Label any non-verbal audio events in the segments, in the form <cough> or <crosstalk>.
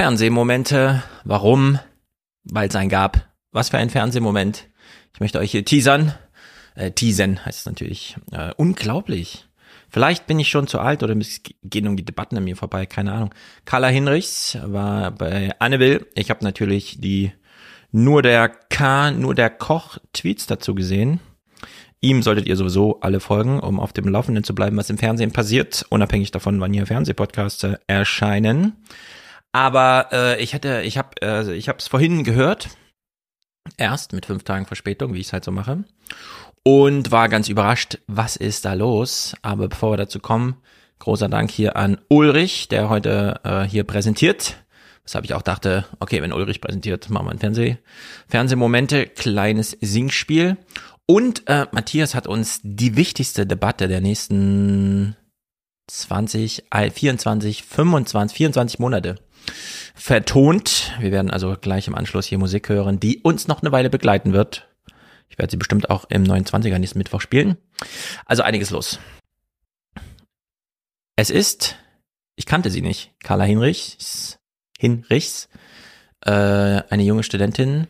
Fernsehmomente. Warum? Weil es einen gab. Was für ein Fernsehmoment. Ich möchte euch hier teasern. Äh, teasen heißt es natürlich. Äh, unglaublich. Vielleicht bin ich schon zu alt oder gehen um die Debatten an mir vorbei, keine Ahnung. Carla Hinrichs war bei Anneville. Ich habe natürlich die nur der K, nur der Koch Tweets dazu gesehen. Ihm solltet ihr sowieso alle folgen, um auf dem Laufenden zu bleiben, was im Fernsehen passiert, unabhängig davon, wann hier Fernsehpodcasts erscheinen. Aber äh, ich hätte, ich habe, äh, ich habe es vorhin gehört, erst mit fünf Tagen Verspätung, wie ich es halt so mache, und war ganz überrascht, was ist da los. Aber bevor wir dazu kommen, großer Dank hier an Ulrich, der heute äh, hier präsentiert. Weshalb ich auch dachte, okay, wenn Ulrich präsentiert, machen wir ein Fernseh Fernsehmomente, kleines Singspiel. Und äh, Matthias hat uns die wichtigste Debatte der nächsten 20, 24, 25, 24 Monate vertont. Wir werden also gleich im Anschluss hier Musik hören, die uns noch eine Weile begleiten wird. Ich werde sie bestimmt auch im 29er nächsten Mittwoch spielen. Also einiges los. Es ist, ich kannte sie nicht, Carla Hinrichs, Hinrichs, äh, eine junge Studentin.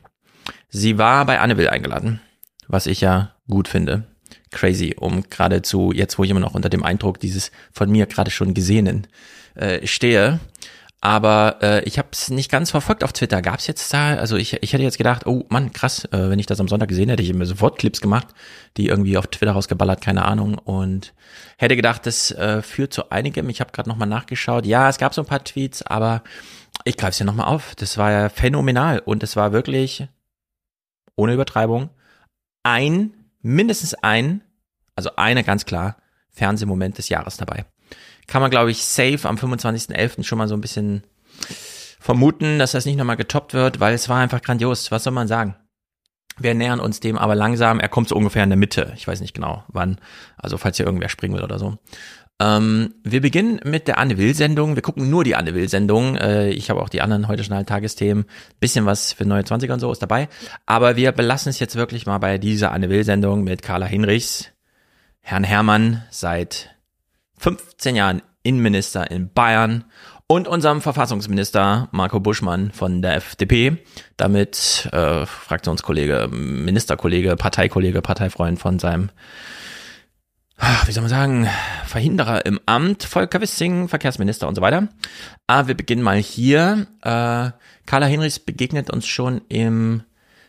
Sie war bei Anneville eingeladen, was ich ja gut finde. Crazy, um geradezu, jetzt wo ich immer noch unter dem Eindruck dieses von mir gerade schon Gesehenen äh, stehe, aber äh, ich habe es nicht ganz verfolgt auf Twitter. Gab es jetzt da, also ich, ich hätte jetzt gedacht, oh Mann, krass, äh, wenn ich das am Sonntag gesehen hätte, ich mir sofort Clips gemacht, die irgendwie auf Twitter rausgeballert, keine Ahnung. Und hätte gedacht, das äh, führt zu einigem. Ich habe gerade nochmal nachgeschaut. Ja, es gab so ein paar Tweets, aber ich greife es ja nochmal auf. Das war ja phänomenal. Und es war wirklich, ohne Übertreibung, ein, mindestens ein, also eine ganz klar, Fernsehmoment des Jahres dabei kann man, glaube ich, safe am 25.11. schon mal so ein bisschen vermuten, dass das nicht nochmal getoppt wird, weil es war einfach grandios. Was soll man sagen? Wir nähern uns dem aber langsam. Er kommt so ungefähr in der Mitte. Ich weiß nicht genau wann. Also falls hier irgendwer springen will oder so. Ähm, wir beginnen mit der Anne Will-Sendung. Wir gucken nur die Anne Will-Sendung. Äh, ich habe auch die anderen heute schon Tagesthemen. Bisschen was für neue 20er und so ist dabei. Aber wir belassen es jetzt wirklich mal bei dieser Anne Will-Sendung mit Carla Hinrichs, Herrn Hermann seit 15 Jahren Innenminister in Bayern und unserem Verfassungsminister Marco Buschmann von der FDP, damit äh, Fraktionskollege, Ministerkollege, Parteikollege, Parteifreund von seinem, wie soll man sagen, Verhinderer im Amt, Volker Wissing, Verkehrsminister und so weiter. Aber wir beginnen mal hier. Äh, Carla Hinrichs begegnet uns schon im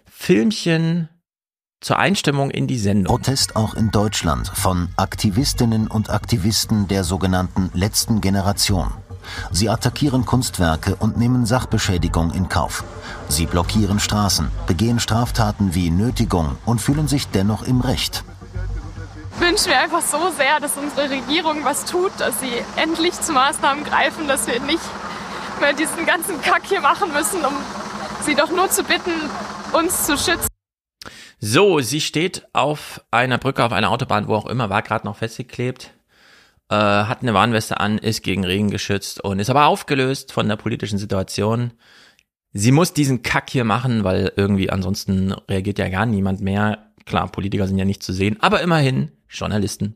Filmchen zur Einstimmung in die Sendung. Protest auch in Deutschland von Aktivistinnen und Aktivisten der sogenannten letzten Generation. Sie attackieren Kunstwerke und nehmen Sachbeschädigung in Kauf. Sie blockieren Straßen, begehen Straftaten wie Nötigung und fühlen sich dennoch im Recht. Ich wünsche mir einfach so sehr, dass unsere Regierung was tut, dass sie endlich zu Maßnahmen greifen, dass wir nicht mehr diesen ganzen Kack hier machen müssen, um sie doch nur zu bitten, uns zu schützen. So, sie steht auf einer Brücke, auf einer Autobahn, wo auch immer, war gerade noch festgeklebt, äh, hat eine Warnweste an, ist gegen Regen geschützt und ist aber aufgelöst von der politischen Situation. Sie muss diesen Kack hier machen, weil irgendwie ansonsten reagiert ja gar niemand mehr. Klar, Politiker sind ja nicht zu sehen, aber immerhin Journalisten.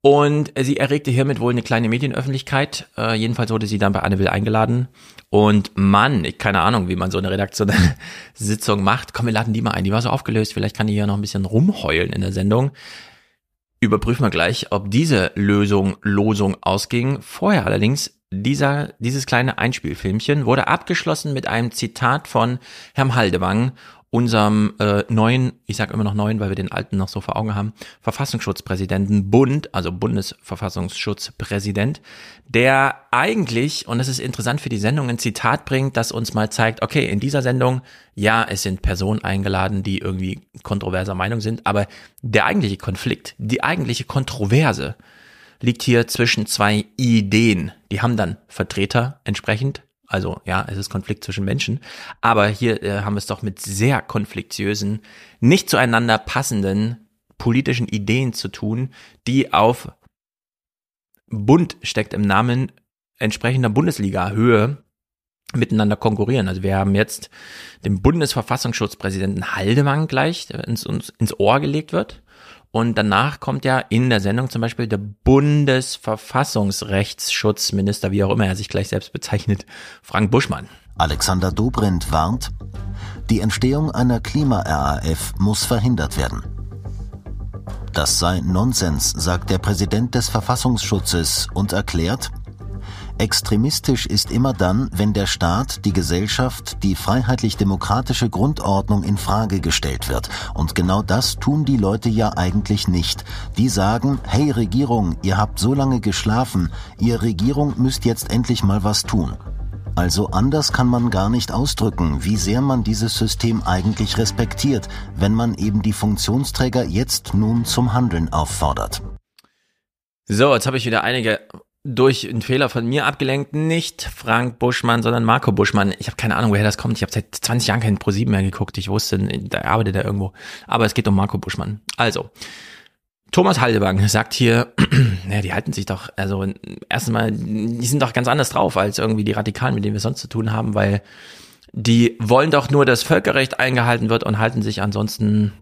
Und sie erregte hiermit wohl eine kleine Medienöffentlichkeit. Äh, jedenfalls wurde sie dann bei Anne Will eingeladen und Mann, ich keine Ahnung, wie man so eine redaktionelle <laughs> Sitzung macht. Komm, wir laden die mal ein. Die war so aufgelöst. Vielleicht kann die hier noch ein bisschen rumheulen in der Sendung. Überprüfen wir gleich, ob diese Lösung, Losung ausging. Vorher allerdings, dieser, dieses kleine Einspielfilmchen wurde abgeschlossen mit einem Zitat von Herrn Haldewang unserem äh, neuen, ich sage immer noch neuen, weil wir den alten noch so vor Augen haben, Verfassungsschutzpräsidenten Bund, also Bundesverfassungsschutzpräsident, der eigentlich, und das ist interessant für die Sendung, ein Zitat bringt, das uns mal zeigt, okay, in dieser Sendung, ja, es sind Personen eingeladen, die irgendwie kontroverser Meinung sind, aber der eigentliche Konflikt, die eigentliche Kontroverse liegt hier zwischen zwei Ideen. Die haben dann Vertreter entsprechend also ja, es ist Konflikt zwischen Menschen. Aber hier äh, haben wir es doch mit sehr konfliktiösen, nicht zueinander passenden politischen Ideen zu tun, die auf Bund steckt im Namen entsprechender Bundesliga-Höhe miteinander konkurrieren. Also wir haben jetzt den Bundesverfassungsschutzpräsidenten Haldemann gleich, der ins, uns ins Ohr gelegt wird. Und danach kommt ja in der Sendung zum Beispiel der Bundesverfassungsrechtsschutzminister, wie auch immer er sich gleich selbst bezeichnet, Frank Buschmann. Alexander Dobrindt warnt, die Entstehung einer Klima-RAF muss verhindert werden. Das sei Nonsens, sagt der Präsident des Verfassungsschutzes und erklärt, Extremistisch ist immer dann, wenn der Staat, die Gesellschaft, die freiheitlich-demokratische Grundordnung in Frage gestellt wird. Und genau das tun die Leute ja eigentlich nicht. Die sagen, hey Regierung, ihr habt so lange geschlafen, ihr Regierung müsst jetzt endlich mal was tun. Also anders kann man gar nicht ausdrücken, wie sehr man dieses System eigentlich respektiert, wenn man eben die Funktionsträger jetzt nun zum Handeln auffordert. So, jetzt habe ich wieder einige durch einen Fehler von mir abgelenkt, nicht Frank Buschmann, sondern Marco Buschmann. Ich habe keine Ahnung, woher das kommt. Ich habe seit 20 Jahren keinen ProSieben mehr geguckt. Ich wusste, da arbeitet er irgendwo. Aber es geht um Marco Buschmann. Also, Thomas Haldebank sagt hier, <clears throat> naja, die halten sich doch, also erstens mal, die sind doch ganz anders drauf als irgendwie die Radikalen, mit denen wir sonst zu tun haben, weil die wollen doch nur, dass Völkerrecht eingehalten wird und halten sich ansonsten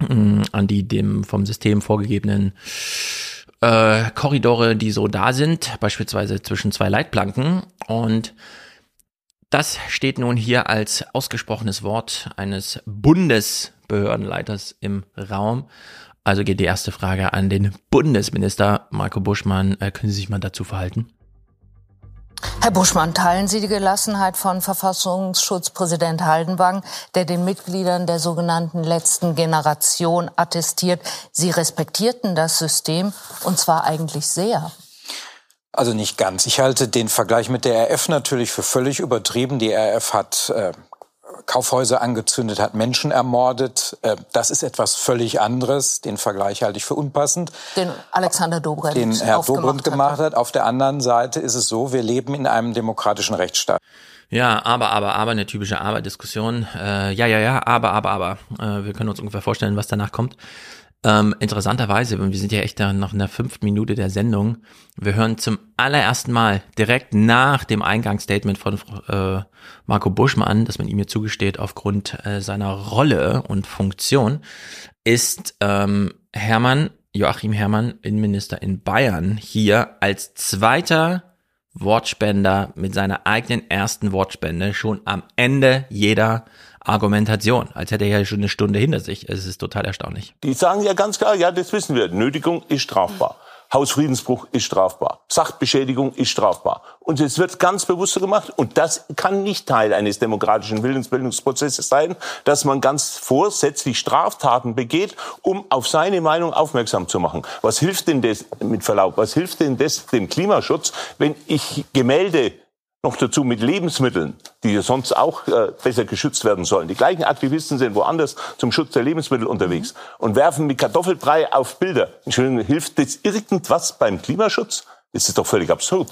mh, mm, an die dem vom System vorgegebenen äh, Korridore, die so da sind, beispielsweise zwischen zwei Leitplanken. Und das steht nun hier als ausgesprochenes Wort eines Bundesbehördenleiters im Raum. Also geht die erste Frage an den Bundesminister Marco Buschmann. Äh, können Sie sich mal dazu verhalten? Herr Buschmann, teilen Sie die Gelassenheit von Verfassungsschutzpräsident Haldenwang, der den Mitgliedern der sogenannten letzten Generation attestiert, sie respektierten das System und zwar eigentlich sehr? Also nicht ganz. Ich halte den Vergleich mit der RF natürlich für völlig übertrieben. Die RF hat äh, Kaufhäuser angezündet hat, Menschen ermordet. Äh, das ist etwas völlig anderes. Den Vergleich halte ich für unpassend. Den Alexander Dobrindt Den Herr Dobrindt gemacht hat. Auf der anderen Seite ist es so, wir leben in einem demokratischen Rechtsstaat. Ja, aber, aber, aber, eine typische Aber-Diskussion. Äh, ja, ja, ja, aber, aber, aber. Äh, wir können uns ungefähr vorstellen, was danach kommt. Ähm, interessanterweise, wir sind ja echt noch in der fünften Minute der Sendung. Wir hören zum allerersten Mal direkt nach dem Eingangsstatement von äh, Marco Buschmann, dass man ihm hier zugesteht aufgrund äh, seiner Rolle und Funktion, ist ähm, Hermann, Joachim Hermann, Innenminister in Bayern, hier als zweiter Wortspender mit seiner eigenen ersten Wortspende schon am Ende jeder Argumentation, als hätte er ja schon eine Stunde hinter sich. Es ist total erstaunlich. Die sagen ja ganz klar, ja, das wissen wir. Nötigung ist strafbar. Hausfriedensbruch ist strafbar. Sachbeschädigung ist strafbar. Und es wird ganz bewusst gemacht. Und das kann nicht Teil eines demokratischen Willensbildungsprozesses sein, dass man ganz vorsätzlich Straftaten begeht, um auf seine Meinung aufmerksam zu machen. Was hilft denn das, mit Verlaub, was hilft denn das dem Klimaschutz, wenn ich Gemälde noch dazu mit Lebensmitteln, die ja sonst auch äh, besser geschützt werden sollen. Die gleichen Aktivisten sind woanders zum Schutz der Lebensmittel unterwegs und werfen mit Kartoffelbrei auf Bilder. Entschuldigung, hilft das irgendwas beim Klimaschutz? Das ist doch völlig absurd.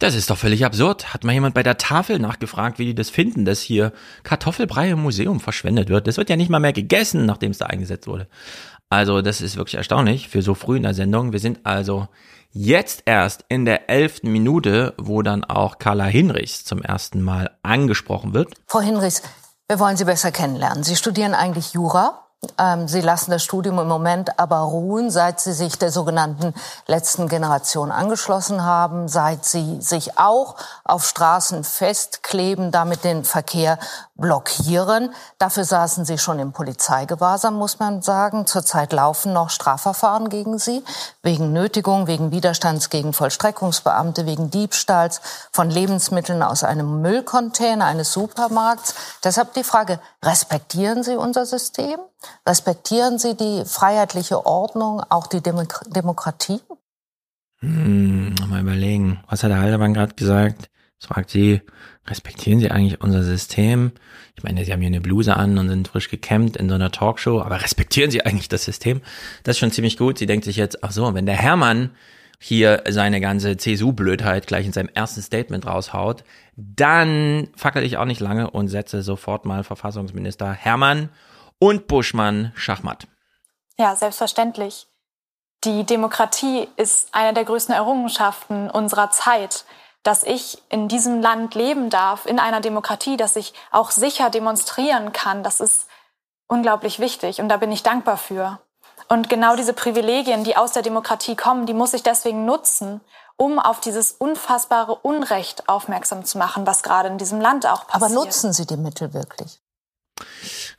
Das ist doch völlig absurd. Hat mal jemand bei der Tafel nachgefragt, wie die das finden, dass hier Kartoffelbrei im Museum verschwendet wird. Das wird ja nicht mal mehr gegessen, nachdem es da eingesetzt wurde. Also das ist wirklich erstaunlich für so früh in der Sendung. Wir sind also Jetzt erst in der elften Minute, wo dann auch Carla Hinrichs zum ersten Mal angesprochen wird. Frau Hinrichs, wir wollen Sie besser kennenlernen. Sie studieren eigentlich Jura. Ähm, Sie lassen das Studium im Moment aber ruhen, seit Sie sich der sogenannten letzten Generation angeschlossen haben, seit Sie sich auch auf Straßen festkleben, damit den Verkehr blockieren. Dafür saßen Sie schon im Polizeigewahrsam, muss man sagen. Zurzeit laufen noch Strafverfahren gegen Sie, wegen Nötigung, wegen Widerstands gegen Vollstreckungsbeamte, wegen Diebstahls von Lebensmitteln aus einem Müllcontainer eines Supermarkts. Deshalb die Frage, respektieren Sie unser System? Respektieren Sie die freiheitliche Ordnung, auch die Demok Demokratie? Hm, mal überlegen. Was hat der Haldermann gerade gesagt? Das fragt sie, respektieren Sie eigentlich unser System? Ich meine, Sie haben hier eine Bluse an und sind frisch gekämmt in so einer Talkshow, aber respektieren Sie eigentlich das System? Das ist schon ziemlich gut. Sie denkt sich jetzt, ach so, wenn der Hermann hier seine ganze CSU-Blödheit gleich in seinem ersten Statement raushaut, dann fackel ich auch nicht lange und setze sofort mal Verfassungsminister Hermann und Buschmann Schachmatt. Ja, selbstverständlich. Die Demokratie ist eine der größten Errungenschaften unserer Zeit. Dass ich in diesem Land leben darf, in einer Demokratie, dass ich auch sicher demonstrieren kann, das ist unglaublich wichtig und da bin ich dankbar für. Und genau diese Privilegien, die aus der Demokratie kommen, die muss ich deswegen nutzen, um auf dieses unfassbare Unrecht aufmerksam zu machen, was gerade in diesem Land auch passiert. Aber nutzen Sie die Mittel wirklich?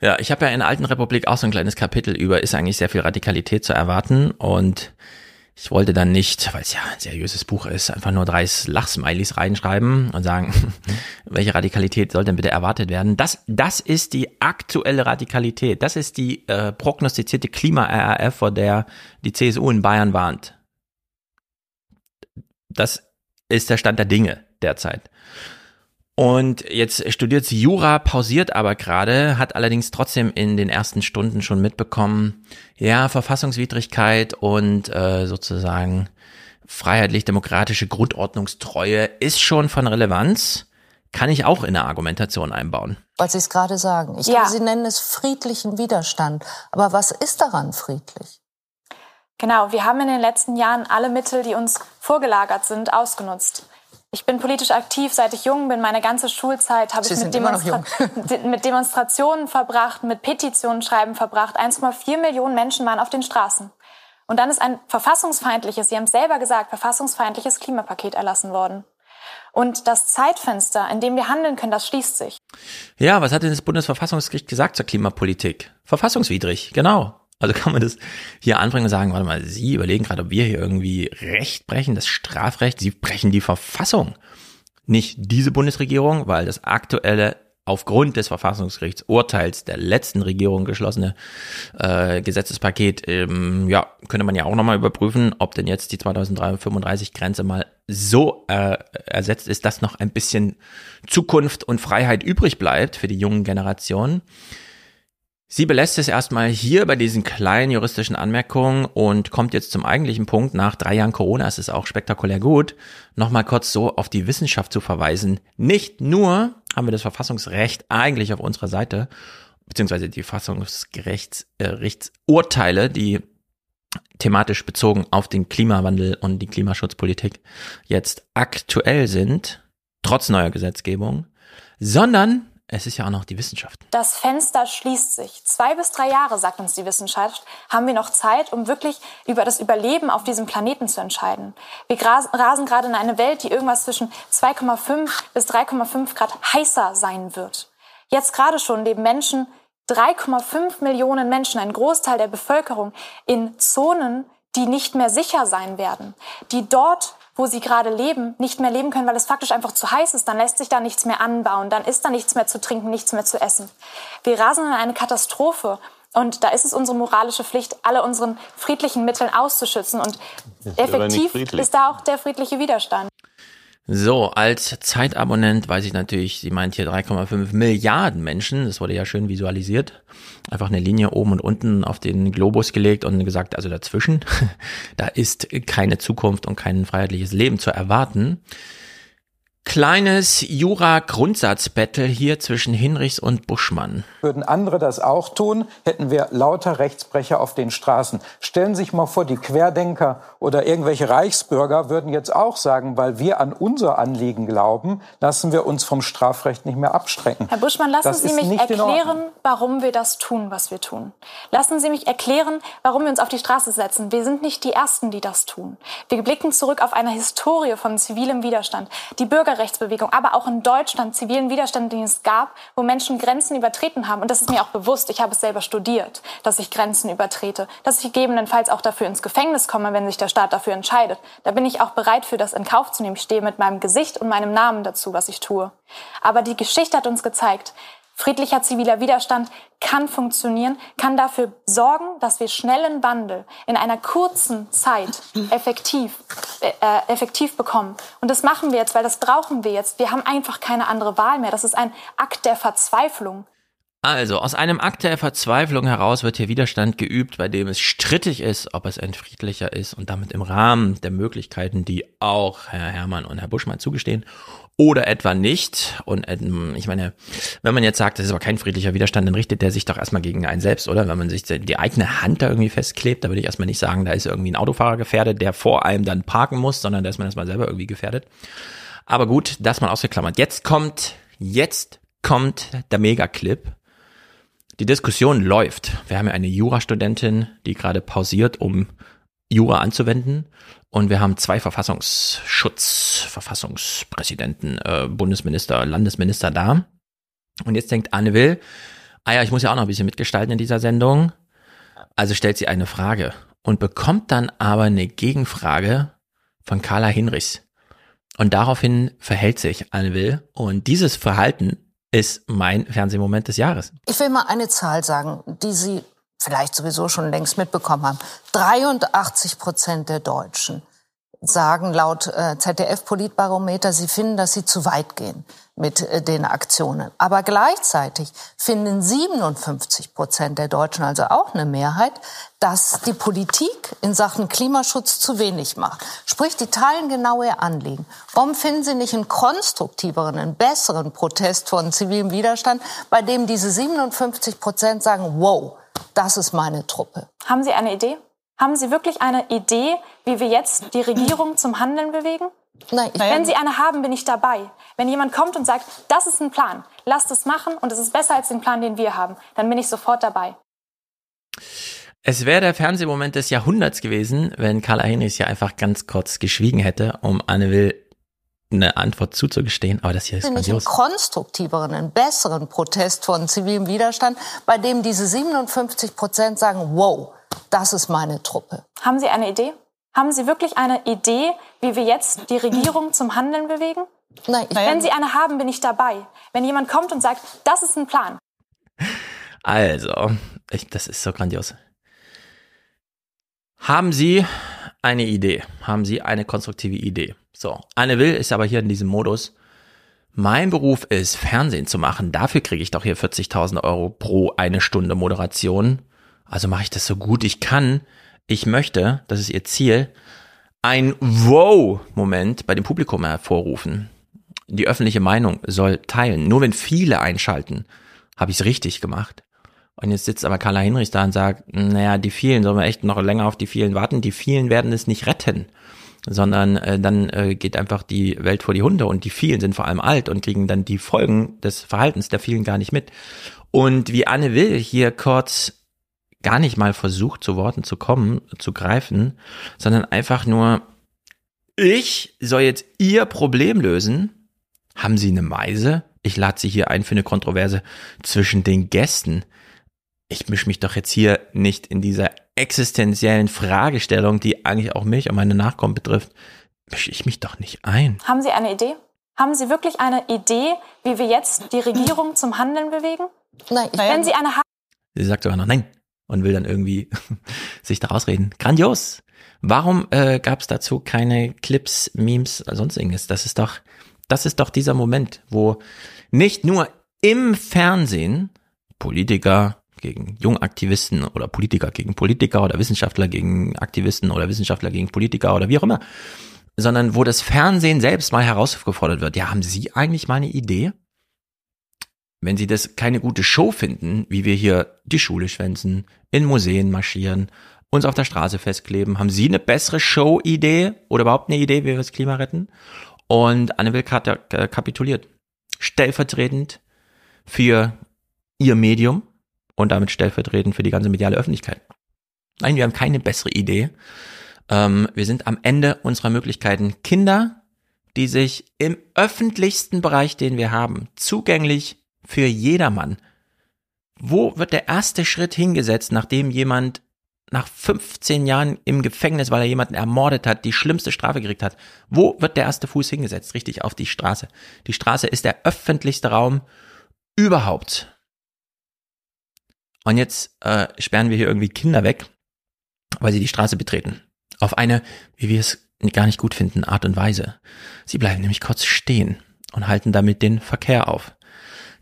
Ja, ich habe ja in der Alten Republik auch so ein kleines Kapitel über, ist eigentlich sehr viel Radikalität zu erwarten und ich wollte dann nicht, weil es ja ein seriöses Buch ist, einfach nur drei Lachsmileys reinschreiben und sagen, <laughs> welche Radikalität soll denn bitte erwartet werden. Das, das ist die aktuelle Radikalität. Das ist die äh, prognostizierte Klima-RAF, vor der die CSU in Bayern warnt. Das ist der Stand der Dinge derzeit. Und jetzt studiert sie Jura, pausiert aber gerade, hat allerdings trotzdem in den ersten Stunden schon mitbekommen, ja, Verfassungswidrigkeit und äh, sozusagen freiheitlich-demokratische Grundordnungstreue ist schon von Relevanz, kann ich auch in der Argumentation einbauen. Weil Sie es gerade sagen. Ich Ja. glaube, Sie nennen es friedlichen Widerstand. Aber was ist daran friedlich? Genau, wir haben in den letzten Jahren alle Mittel, die uns vorgelagert sind, ausgenutzt. Ich bin politisch aktiv, seit ich jung bin. Meine ganze Schulzeit habe Sie ich mit, Demonstra de- <laughs> mit Demonstrationen verbracht, mit Petitionen schreiben verbracht. 1,4 Millionen Menschen waren auf den Straßen. Und dann ist ein verfassungsfeindliches, Sie haben es selber gesagt, verfassungsfeindliches Klimapaket erlassen worden. Und das Zeitfenster, in dem wir handeln können, das schließt sich. Ja, was hat denn das Bundesverfassungsgericht gesagt zur Klimapolitik? Verfassungswidrig, genau. Also kann man das hier anbringen und sagen, warte mal, Sie überlegen gerade, ob wir hier irgendwie Recht brechen, das Strafrecht, Sie brechen die Verfassung. Nicht diese Bundesregierung, weil das aktuelle aufgrund des Verfassungsgerichtsurteils der letzten Regierung geschlossene äh, Gesetzespaket, ähm, ja, könnte man ja auch nochmal überprüfen, ob denn jetzt die 2035 Grenze mal so äh, ersetzt ist, dass noch ein bisschen Zukunft und Freiheit übrig bleibt für die jungen Generationen. Sie belässt es erstmal hier bei diesen kleinen juristischen Anmerkungen und kommt jetzt zum eigentlichen Punkt. Nach drei Jahren Corona ist es auch spektakulär gut, nochmal kurz so auf die Wissenschaft zu verweisen. Nicht nur haben wir das Verfassungsrecht eigentlich auf unserer Seite, beziehungsweise die Verfassungsgerichtsurteile, die thematisch bezogen auf den Klimawandel und die Klimaschutzpolitik jetzt aktuell sind, trotz neuer Gesetzgebung, sondern es ist ja auch noch die Wissenschaft. Das Fenster schließt sich. Zwei bis drei Jahre, sagt uns die Wissenschaft, haben wir noch Zeit, um wirklich über das Überleben auf diesem Planeten zu entscheiden. Wir rasen gerade in eine Welt, die irgendwas zwischen 2,5 bis 3,5 Grad heißer sein wird. Jetzt gerade schon leben Menschen, 3,5 Millionen Menschen, ein Großteil der Bevölkerung, in Zonen, die nicht mehr sicher sein werden, die dort wo sie gerade leben, nicht mehr leben können, weil es faktisch einfach zu heiß ist. Dann lässt sich da nichts mehr anbauen, dann ist da nichts mehr zu trinken, nichts mehr zu essen. Wir rasen in eine Katastrophe. Und da ist es unsere moralische Pflicht, alle unseren friedlichen Mitteln auszuschützen. Und effektiv ist da auch der friedliche Widerstand. So, als Zeitabonnent weiß ich natürlich, sie meint hier 3,5 Milliarden Menschen. Das wurde ja schön visualisiert. Einfach eine Linie oben und unten auf den Globus gelegt und gesagt, also dazwischen, <laughs> da ist keine Zukunft und kein freiheitliches Leben zu erwarten. Kleines Jura-Grundsatzbattle hier zwischen Hinrichs und Buschmann. Würden andere das auch tun, hätten wir lauter Rechtsbrecher auf den Straßen. Stellen Sie sich mal vor, die Querdenker oder irgendwelche Reichsbürger würden jetzt auch sagen, weil wir an unser Anliegen glauben, lassen wir uns vom Strafrecht nicht mehr abstrecken. Herr Buschmann, lassen Das Sie mich erklären, warum wir das tun, was wir tun. Lassen Sie mich erklären, warum wir uns auf die Straße setzen. Wir sind nicht die Ersten, die das tun. Wir blicken zurück auf eine Historie von zivilem Widerstand. Die Bürgerrechtsbewegung, aber auch in Deutschland zivilen Widerstand, den es gab, wo Menschen Grenzen übertreten haben. Und das ist mir auch bewusst. Ich habe es selber studiert, dass ich Grenzen übertrete, dass ich gegebenenfalls auch dafür ins Gefängnis komme, wenn sich der Staat dafür entscheidet. Da bin ich auch bereit für das in Kauf zu nehmen. Ich stehe mit meinem Gesicht und meinem Namen dazu, was ich tue. Aber die Geschichte hat uns gezeigt, friedlicher ziviler Widerstand kann funktionieren, kann dafür sorgen, dass wir schnellen Wandel in einer kurzen Zeit effektiv, äh, äh, effektiv bekommen. Und das machen wir jetzt, weil das brauchen wir jetzt. Wir haben einfach keine andere Wahl mehr. Das ist ein Akt der Verzweiflung. Also, aus einem Akt der Verzweiflung heraus wird hier Widerstand geübt, bei dem es strittig ist, ob es ein friedlicher ist und damit im Rahmen der Möglichkeiten, die auch Herr Herrmann und Herr Buschmann zugestehen, oder etwa nicht. Und ähm, ich meine, wenn man jetzt sagt, das ist aber kein friedlicher Widerstand, dann richtet der sich doch erstmal gegen einen selbst, oder? Wenn man sich die eigene Hand da irgendwie festklebt, da würde ich erstmal nicht sagen, da ist irgendwie ein Autofahrer gefährdet, der vor einem dann parken muss, sondern da ist man erstmal selber irgendwie gefährdet. Aber gut, das mal ausgeklammert. Jetzt kommt, jetzt kommt der Megaclip. Die Diskussion läuft. Wir haben ja eine Jurastudentin, die gerade pausiert, um Jura anzuwenden. Und wir haben zwei Verfassungsschutz, Verfassungspräsidenten, äh, Bundesminister, Landesminister da. Und jetzt denkt Anne Will, ah ja, ich muss ja auch noch ein bisschen mitgestalten in dieser Sendung. Also stellt sie eine Frage und bekommt dann aber eine Gegenfrage von Carla Hinrichs. Und daraufhin verhält sich Anne Will. Und dieses Verhalten ist mein Fernsehmoment des Jahres. Ich will mal eine Zahl sagen, die Sie vielleicht sowieso schon längst mitbekommen haben. 83 Prozent der Deutschen sagen laut äh, ZDF-Politbarometer, sie finden, dass sie zu weit gehen mit äh, den Aktionen. Aber gleichzeitig finden 57 Prozent der Deutschen, also auch eine Mehrheit, dass die Politik in Sachen Klimaschutz zu wenig macht. Sprich, die teilen genau ihr Anliegen. Warum finden Sie nicht einen konstruktiveren, einen besseren Protest von zivilem Widerstand, bei dem diese 57 Prozent sagen, wow, das ist meine Truppe? Haben Sie eine Idee? Haben Sie wirklich eine Idee, wie wir jetzt die Regierung zum Handeln bewegen? Nein, ich Wenn Sie eine haben, bin ich dabei. Wenn jemand kommt und sagt, das ist ein Plan, lasst es machen und es ist besser als den Plan, den wir haben, dann bin ich sofort dabei. Es wäre der Fernsehmoment des Jahrhunderts gewesen, wenn Carla Henrichs ja einfach ganz kurz geschwiegen hätte, um Anne Will eine Antwort zuzugestehen, aber das hier ist Finde ich einen konstruktiveren, einen besseren Protest von zivilem Widerstand, bei dem diese 57 Prozent sagen, wow, das ist meine Truppe. Haben Sie eine Idee? Haben Sie wirklich eine Idee, wie wir jetzt die Regierung zum Handeln bewegen? Nein, ich Wenn Sie eine haben, bin ich dabei. Wenn jemand kommt und sagt, das ist ein Plan, Also, ich, das ist so grandios. Haben Sie eine Idee? Haben Sie eine konstruktive Idee? So, Anne Will ist aber hier in diesem Modus. Mein Beruf ist, Fernsehen zu machen. Dafür kriege ich doch hier 40.000 Euro pro eine Stunde Moderation. Also mache ich das so gut ich kann. Ich möchte, das ist ihr Ziel, ein Wow-Moment bei dem Publikum hervorrufen. Die öffentliche Meinung soll teilen. Nur wenn viele einschalten, habe ich es richtig gemacht. Und jetzt sitzt aber Carla Hinrichs da und sagt, naja, die vielen, sollen wir echt noch länger auf die vielen warten? Die vielen werden es nicht retten, sondern äh, dann äh, geht einfach die Welt vor die Hunde und die vielen sind vor allem alt und kriegen dann die Folgen des Verhaltens der vielen gar nicht mit. Und wie Anne Will hier kurz gar nicht mal versucht, zu Worten zu kommen, zu greifen, sondern einfach nur, ich soll jetzt ihr Problem lösen. Haben Sie eine Meise? Ich lade Sie hier ein für eine Kontroverse zwischen den Gästen. Ich mische mich doch jetzt hier nicht in dieser existenziellen Fragestellung, die eigentlich auch mich und meine Nachkommen betrifft, mische ich mich doch nicht ein. haben Sie eine Idee? Haben Sie wirklich eine Idee, wie wir jetzt die Regierung zum Handeln bewegen? Nein, ich Wenn Sie eine haben, Sie sagt sogar noch nein und will dann irgendwie <laughs> sich da rausreden. Grandios. Warum äh, gab es dazu keine Clips, Memes, sonst irgendwas? Das ist doch, das ist doch dieser Moment, wo nicht nur im Fernsehen Politiker gegen Jungaktivisten oder Politiker gegen Politiker oder Wissenschaftler gegen Aktivisten oder Wissenschaftler gegen Politiker oder wie auch immer, sondern wo das Fernsehen selbst mal herausgefordert wird. Ja, haben Sie eigentlich mal eine Idee? Wenn Sie das keine gute Show finden, wie wir hier die Schule schwänzen, in Museen marschieren, uns auf der Straße festkleben, haben Sie eine bessere Show-Idee oder überhaupt eine Idee, wie wir das Klima retten? Und Anne Wilk äh, kapituliert. Stellvertretend für ihr Medium und damit stellvertretend für die ganze mediale Öffentlichkeit. Nein, wir haben keine bessere Idee. Ähm, wir sind am Ende unserer Möglichkeiten. Kinder, die sich im öffentlichsten Bereich, den wir haben, zugänglich für jedermann. Wo wird der erste Schritt hingesetzt, nachdem jemand nach 15 Jahren im Gefängnis, weil er jemanden ermordet hat, die schlimmste Strafe gekriegt hat? Wo wird der erste Fuß hingesetzt? Richtig auf die Straße. Die Straße ist der öffentlichste Raum überhaupt. Und jetzt äh, sperren wir hier irgendwie Kinder weg, weil sie die Straße betreten. Auf eine, wie wir es gar nicht gut finden, Art und Weise. Sie bleiben nämlich kurz stehen und halten damit den Verkehr auf.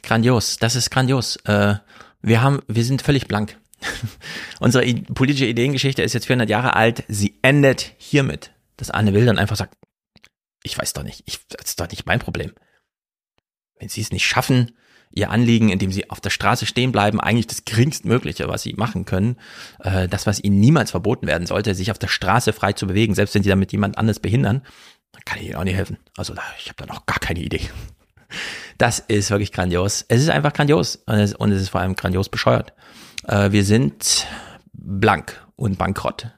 Grandios, das ist grandios. Äh, wir haben, wir sind völlig blank. <laughs> Unsere politische Ideengeschichte ist jetzt 400 Jahre alt. Sie endet hiermit, dass Anne Will dann einfach sagt, ich weiß doch nicht, ich, das ist doch nicht mein Problem. Wenn Sie es nicht schaffen, Ihr Anliegen, indem Sie auf der Straße stehen bleiben, eigentlich das geringstmögliche, was Sie machen können, äh, das, was Ihnen niemals verboten werden sollte, sich auf der Straße frei zu bewegen, selbst wenn Sie damit jemand anderes behindern, dann kann ich Ihnen auch nicht helfen. Also ich habe da noch gar keine Idee. <laughs> Das ist wirklich grandios. Es ist einfach grandios und es, und es ist vor allem grandios bescheuert. Äh, wir sind blank und bankrott.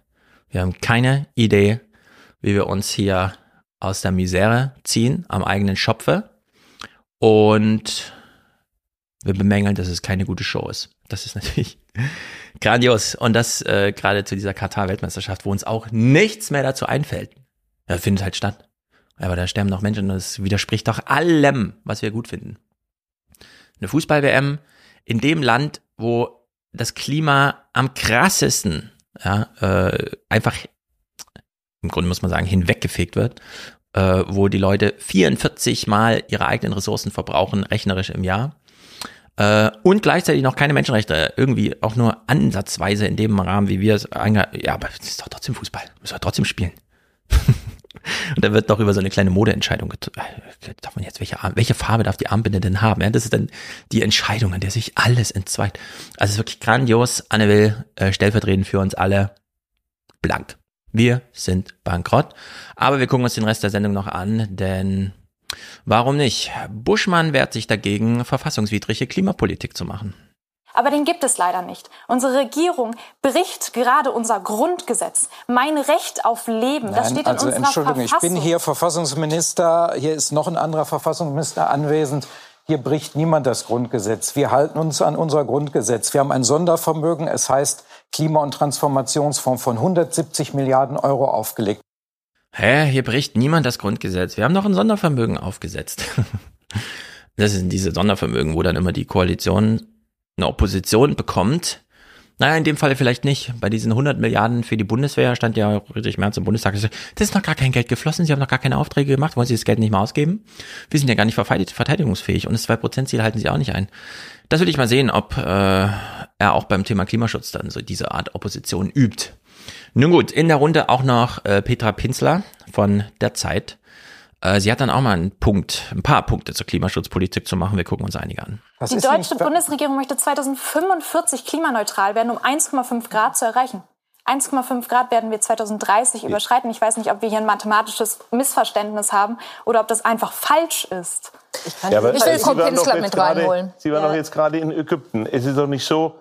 Wir haben keine Idee, wie wir uns hier aus der Misere ziehen, am eigenen Schopfe. Und wir bemängeln, dass es keine gute Show ist. Das ist natürlich <laughs> grandios. Und das äh, gerade zu dieser Katar-Weltmeisterschaft, wo uns auch nichts mehr dazu einfällt. Ja, findet halt statt. Aber da sterben noch Menschen und das widerspricht doch allem, was wir gut finden. Eine Fußball-WM in dem Land, wo das Klima am krassesten, ja, äh, einfach im Grunde muss man sagen, hinweggefegt wird, äh, wo die Leute 44 Mal ihre eigenen Ressourcen verbrauchen, rechnerisch im Jahr. Äh, und gleichzeitig noch keine Menschenrechte irgendwie auch nur ansatzweise in dem Rahmen, wie wir es ja, aber es ist doch trotzdem Fußball, müssen wir trotzdem spielen. <laughs> Und da wird doch über so eine kleine Modeentscheidung, äh, darf man jetzt, welche, welche Farbe darf die Armbinde denn haben? Ja, das ist dann die Entscheidung, an der sich alles entzweit. Also es ist wirklich grandios. Anne will äh, stellvertretend für uns alle blank. Wir sind bankrott. Aber wir gucken uns den Rest der Sendung noch an, denn warum nicht? Buschmann wehrt sich dagegen, verfassungswidrige Klimapolitik zu machen. Aber den gibt es leider nicht. Unsere Regierung bricht gerade unser Grundgesetz. Mein Recht auf Leben, Nein, das steht in also, unserer Entschuldigung, Verfassung. ich bin hier Verfassungsminister. Hier ist noch ein anderer Verfassungsminister anwesend. Hier bricht niemand das Grundgesetz. Wir halten uns an unser Grundgesetz. Wir haben ein Sondervermögen. Es heißt Klima- und Transformationsfonds von 170 Milliarden Euro aufgelegt. Hä, hier bricht niemand das Grundgesetz. Wir haben noch ein Sondervermögen aufgesetzt. <laughs> Das sind diese Sondervermögen, wo dann immer die Koalition eine Opposition bekommt. Naja, in dem Falle vielleicht nicht. Bei diesen 100 Milliarden für die Bundeswehr stand ja Friedrich Merz im Bundestag. Das ist noch gar kein Geld geflossen. Sie haben noch gar keine Aufträge gemacht. Wollen Sie das Geld nicht mal ausgeben? Wir sind ja gar nicht verteidigungsfähig. Und das 2%-Ziel halten Sie auch nicht ein. Das will ich mal sehen, ob äh, er auch beim Thema Klimaschutz dann so diese Art Opposition übt. Nun gut, in der Runde auch noch äh, Petra Pinsler von der Zeit. Äh, sie hat dann auch mal einen Punkt, ein paar Punkte zur Klimaschutzpolitik zu machen. Wir gucken uns einige an. Was die deutsche Bundesregierung möchte 2045 klimaneutral werden, um 1,5 Grad zu erreichen. 1,5 Grad werden wir 2030 überschreiten. Ich weiß nicht, ob wir hier ein mathematisches Missverständnis haben oder ob das einfach falsch ist. Ich, kann ja, ich will Frau Pinsler mit reinholen. Sie waren ja. doch jetzt gerade in Ägypten. Es ist doch nicht so,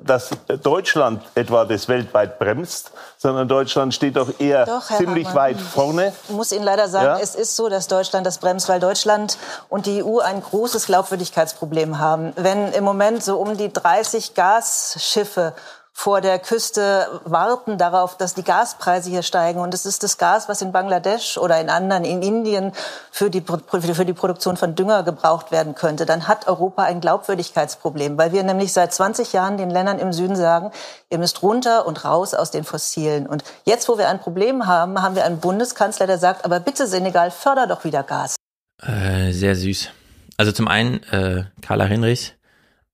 dass Deutschland etwa das weltweit bremst, sondern Deutschland steht doch eher doch, ziemlich Hamann. weit vorne. Ich muss Ihnen leider sagen, ja? es ist so, dass Deutschland das bremst, weil Deutschland und die EU ein großes Glaubwürdigkeitsproblem haben. Wenn im Moment so um die 30 Gasschiffe vor der Küste warten darauf, dass die Gaspreise hier steigen. Und es ist das Gas, was in Bangladesch oder in anderen, in Indien für die, für die Produktion von Dünger gebraucht werden könnte. Dann hat Europa ein Glaubwürdigkeitsproblem, weil wir nämlich seit 20 Jahren den Ländern im Süden sagen, ihr müsst runter und raus aus den Fossilen. Und jetzt, wo wir ein Problem haben, haben wir einen Bundeskanzler, der sagt, aber bitte Senegal, förder doch wieder Gas. Äh, sehr süß. Also zum einen, äh, Carla Hinrichs,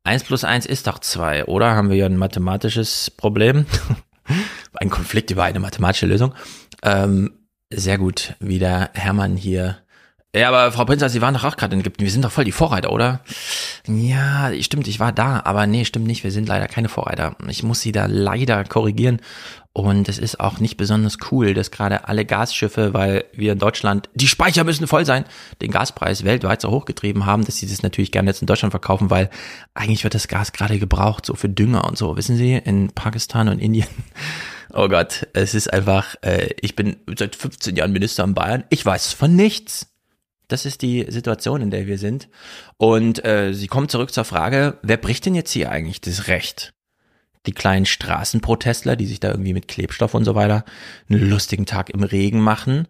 1 plus 1 ist doch 2, oder? Haben wir ja ein mathematisches Problem. <laughs> ein Konflikt über eine mathematische Lösung. Ähm, sehr gut, wie der Hermann hier. Ja, aber Frau Prinzer, Sie waren doch auch gerade in Ägypten. Wir sind doch voll die Vorreiter, oder? Ja, stimmt, ich war da, aber nee, stimmt nicht. Wir sind leider keine Vorreiter. Ich muss Sie da leider korrigieren. Und es ist auch nicht besonders cool, dass gerade alle Gasschiffe, weil wir in Deutschland, die Speicher müssen voll sein, den Gaspreis weltweit so hochgetrieben haben, dass sie das natürlich gerne jetzt in Deutschland verkaufen, weil eigentlich wird das Gas gerade gebraucht, so für Dünger und so. Wissen Sie, in Pakistan und Indien. <laughs> Oh Gott, es ist einfach, äh, ich bin seit 15 Jahren Minister in Bayern, ich weiß von nichts. Das ist die Situation, in der wir sind. Und äh, sie kommt zurück zur Frage, wer bricht denn jetzt hier eigentlich das Recht? die kleinen Straßenprotestler, die sich da irgendwie mit Klebstoff und so weiter einen lustigen Tag im Regen machen.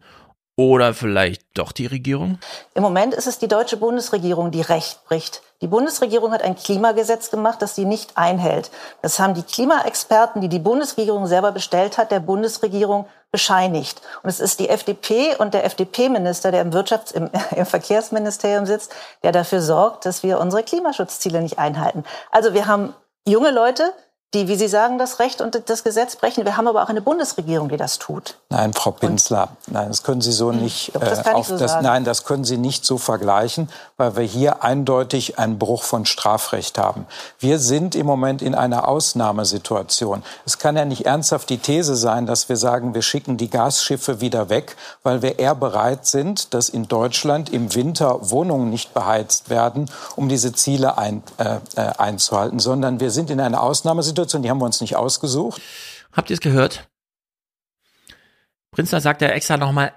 Oder vielleicht doch die Regierung? Im Moment ist es die deutsche Bundesregierung, die Recht bricht. Die Bundesregierung hat ein Klimagesetz gemacht, das sie nicht einhält. Das haben die Klimaexperten, die die Bundesregierung selber bestellt hat, der Bundesregierung bescheinigt. Und es ist die FDP und der FDP-Minister, der im Wirtschafts-, im, <laughs> im Verkehrsministerium sitzt, der dafür sorgt, dass wir unsere Klimaschutzziele nicht einhalten. Also wir haben junge Leute, die, wie Sie sagen, das Recht und das Gesetz brechen. Wir haben aber auch eine Bundesregierung, die das tut. Nein, Frau Pinsler, nein, das können Sie so hm, nicht. Doch, das kann äh, ich so das, sagen. Nein, das können Sie nicht so vergleichen, weil wir hier eindeutig einen Bruch von Strafrecht haben. Wir sind im Moment in einer Ausnahmesituation. Es kann ja nicht ernsthaft die These sein, dass wir sagen, wir schicken die Gasschiffe wieder weg, weil wir eher bereit sind, dass in Deutschland im Winter Wohnungen nicht beheizt werden, um diese Ziele ein, äh, äh einzuhalten, sondern wir sind in einer Ausnahmesituation Situation, die haben wir uns nicht ausgesucht. Habt ihr es gehört? Prinzler sagt ja extra nochmal,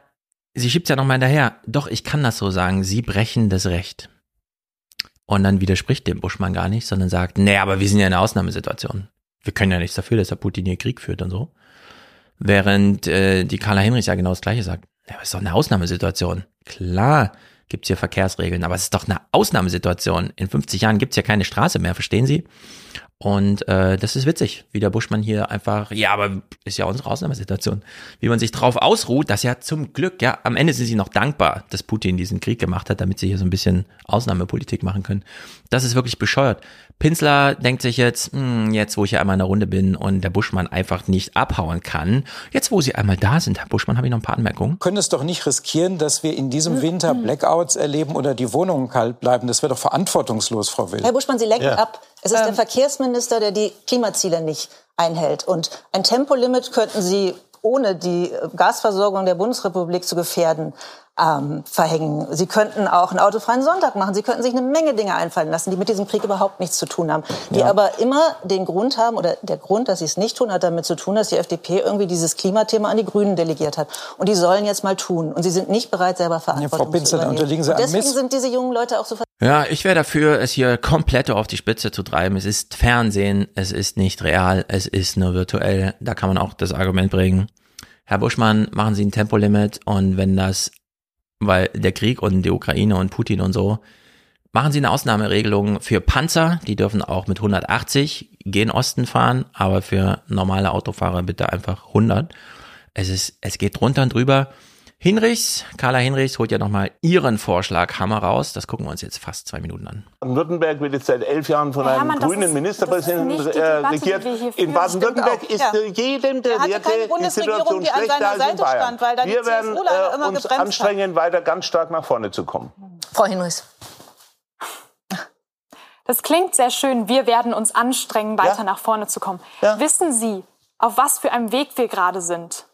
sie schiebt ja nochmal hinterher. Doch, ich kann das so sagen, sie brechen das Recht. Und dann widerspricht dem Buschmann gar nicht, sondern sagt, nee, aber wir sind ja in einer Ausnahmesituation. Wir können ja nichts dafür, dass der Putin hier Krieg führt und so. Während äh, die Carla Henrich ja genau das Gleiche sagt. Ja, aber ist doch eine Ausnahmesituation. Klar gibt's hier Verkehrsregeln, aber es ist doch eine Ausnahmesituation. In 50 Jahren gibt's ja keine Straße mehr, verstehen Sie? Und äh, das ist witzig, wie der Buschmann hier einfach, ja, aber ist ja unsere Ausnahmesituation, wie man sich drauf ausruht, dass ja zum Glück, ja, am Ende sind sie noch dankbar, dass Putin diesen Krieg gemacht hat, damit sie hier so ein bisschen Ausnahmepolitik machen können. Das ist wirklich bescheuert. Pinsler denkt sich jetzt, hm, jetzt wo ich ja einmal in der Runde bin und der Buschmann einfach nicht abhauen kann, jetzt wo sie einmal da sind, Herr Buschmann, habe ich noch ein paar Anmerkungen. können es doch nicht riskieren, dass wir in diesem Winter Blackouts erleben oder die Wohnungen kalt bleiben. Das wäre doch verantwortungslos, Frau Will. Herr Buschmann, Sie lenken Ja. ab. Es ist der Verkehrsminister, der die Klimaziele nicht einhält. Und ein Tempolimit könnten Sie ohne die Gasversorgung der Bundesrepublik zu gefährden ähm, verhängen. Sie könnten auch einen autofreien Sonntag machen. Sie könnten sich eine Menge Dinge einfallen lassen, die mit diesem Krieg überhaupt nichts zu tun haben. Die aber immer den Grund haben, oder der Grund, dass sie es nicht tun, hat damit zu tun, dass die FDP irgendwie dieses Klimathema an die Grünen delegiert hat. Und die sollen jetzt mal tun. Und sie sind nicht bereit, selber Verantwortung Pinsel, zu da übernehmen. unterliegen Sie deswegen Miss- sind diese jungen Leute auch so Ja, ich wäre dafür, es hier komplett auf die Spitze zu treiben. Es ist Fernsehen, es ist nicht real, es ist nur virtuell. Da kann man auch das Argument bringen. Herr Buschmann, machen Sie ein Tempolimit und wenn das, weil der Krieg und die Ukraine und Putin und so, machen Sie eine Ausnahmeregelung für Panzer, die dürfen auch mit 180 gen Osten fahren, aber für normale Autofahrer bitte einfach 100. Es ist, es geht drunter und drüber. Hinrichs, Carla Hinrichs holt ja nochmal ihren Vorschlag Hammer raus. Das gucken wir uns jetzt fast zwei Minuten an. Baden-Württemberg wird jetzt seit elf Jahren von Herr einem Herrmann, das grünen ist- Ministerpräsidenten Debatte, regiert. In. Baden-Württemberg ist ja. jedem der Er Werte die Bundesregierung, Situation die an schlechter seiner als in Seite Bayern. stand, weil da die Wir werden äh, immer uns gebremst hat. anstrengen, weiter ganz stark nach vorne zu kommen. Frau Hinrichs. Das klingt sehr schön. Wir werden uns anstrengen, weiter Ja. nach vorne zu kommen. Ja. Wissen Sie, auf was für einem Weg wir gerade sind?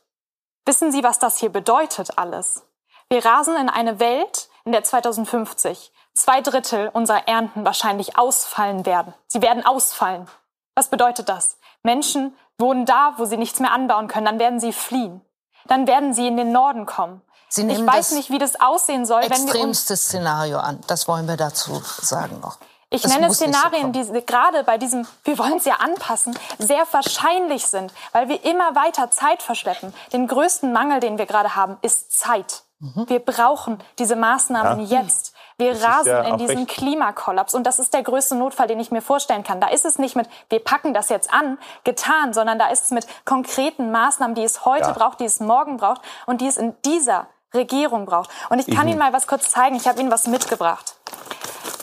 Wissen Sie, was das hier bedeutet alles? Wir rasen in eine Welt, in der 2050 zwei Drittel unserer Ernten wahrscheinlich ausfallen werden. Sie werden ausfallen. Was bedeutet das? Menschen wohnen da, wo sie nichts mehr anbauen können. Dann werden sie fliehen. Dann werden sie in den Norden kommen. Sie ich nehmen weiß das nicht, wie das aussehen soll, wenn wir uns Extremste Szenario an. Das wollen wir dazu sagen noch. Ich Das nenne so Szenarien, kommen. die gerade bei diesem, wir wollen es ja anpassen, sehr wahrscheinlich sind, weil wir immer weiter Zeit verschleppen. Den größten Mangel, den wir gerade haben, ist Zeit. Mhm. Wir brauchen diese Maßnahmen jetzt. Wir rasen ja in diesen recht. Klimakollaps. Und das ist der größte Notfall, den ich mir vorstellen kann. Da ist es nicht mit, wir packen das jetzt an, getan, sondern da ist es mit konkreten Maßnahmen, die es heute Ja. braucht, die es morgen braucht und die es in dieser Regierung braucht. Und ich kann Ihnen mal was kurz zeigen. Ich habe Ihnen was mitgebracht.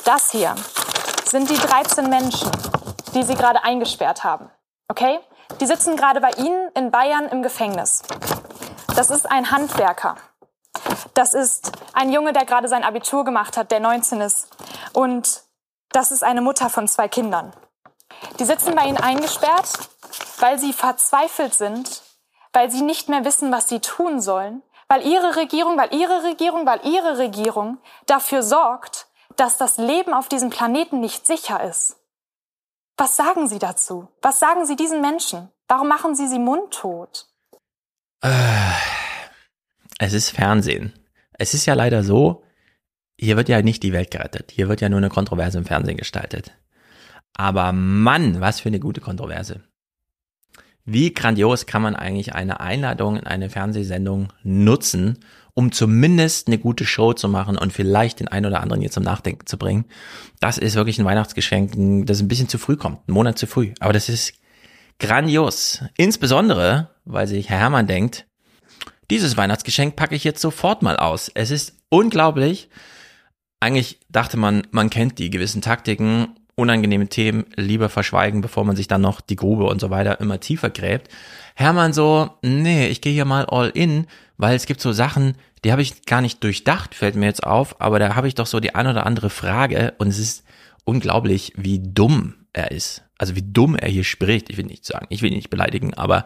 Das hier sind die 13 Menschen, die Sie gerade eingesperrt haben. Okay? Die sitzen gerade bei Ihnen in Bayern im Gefängnis. Das ist ein Handwerker. Das ist ein Junge, der gerade sein Abitur gemacht hat, der 19 ist. Und das ist eine Mutter von zwei Kindern. Die sitzen bei Ihnen eingesperrt, weil sie verzweifelt sind, weil sie nicht mehr wissen, was sie tun sollen, weil ihre Regierung, weil ihre Regierung, weil ihre Regierung dafür sorgt, dass das Leben auf diesem Planeten nicht sicher ist. Was sagen Sie dazu? Was sagen Sie diesen Menschen? Warum machen Sie sie mundtot? Es ist Fernsehen. Es ist ja leider so, hier wird ja nicht die Welt gerettet. Hier wird ja nur eine Kontroverse im Fernsehen gestaltet. Aber Mann, was für eine gute Kontroverse. Wie grandios kann man eigentlich eine Einladung in eine Fernsehsendung nutzen, um zumindest eine gute Show zu machen und vielleicht den einen oder anderen hier zum Nachdenken zu bringen. Das ist wirklich ein Weihnachtsgeschenk, das ein bisschen zu früh kommt, einen Monat zu früh. Aber das ist grandios. Insbesondere, weil sich Herr Herrmann denkt, dieses Weihnachtsgeschenk packe ich jetzt sofort mal aus. Es ist unglaublich. Eigentlich dachte man, man kennt die gewissen Taktiken, unangenehme Themen lieber verschweigen, bevor man sich dann noch die Grube und so weiter immer tiefer gräbt. Hermann so, nee, ich gehe hier mal all in, weil es gibt so Sachen, die habe ich gar nicht durchdacht, fällt mir jetzt auf, aber da habe ich doch so die ein oder andere Frage und es ist unglaublich, wie dumm er ist. Also wie dumm er hier spricht. Ich will nicht sagen, ich will ihn nicht beleidigen, aber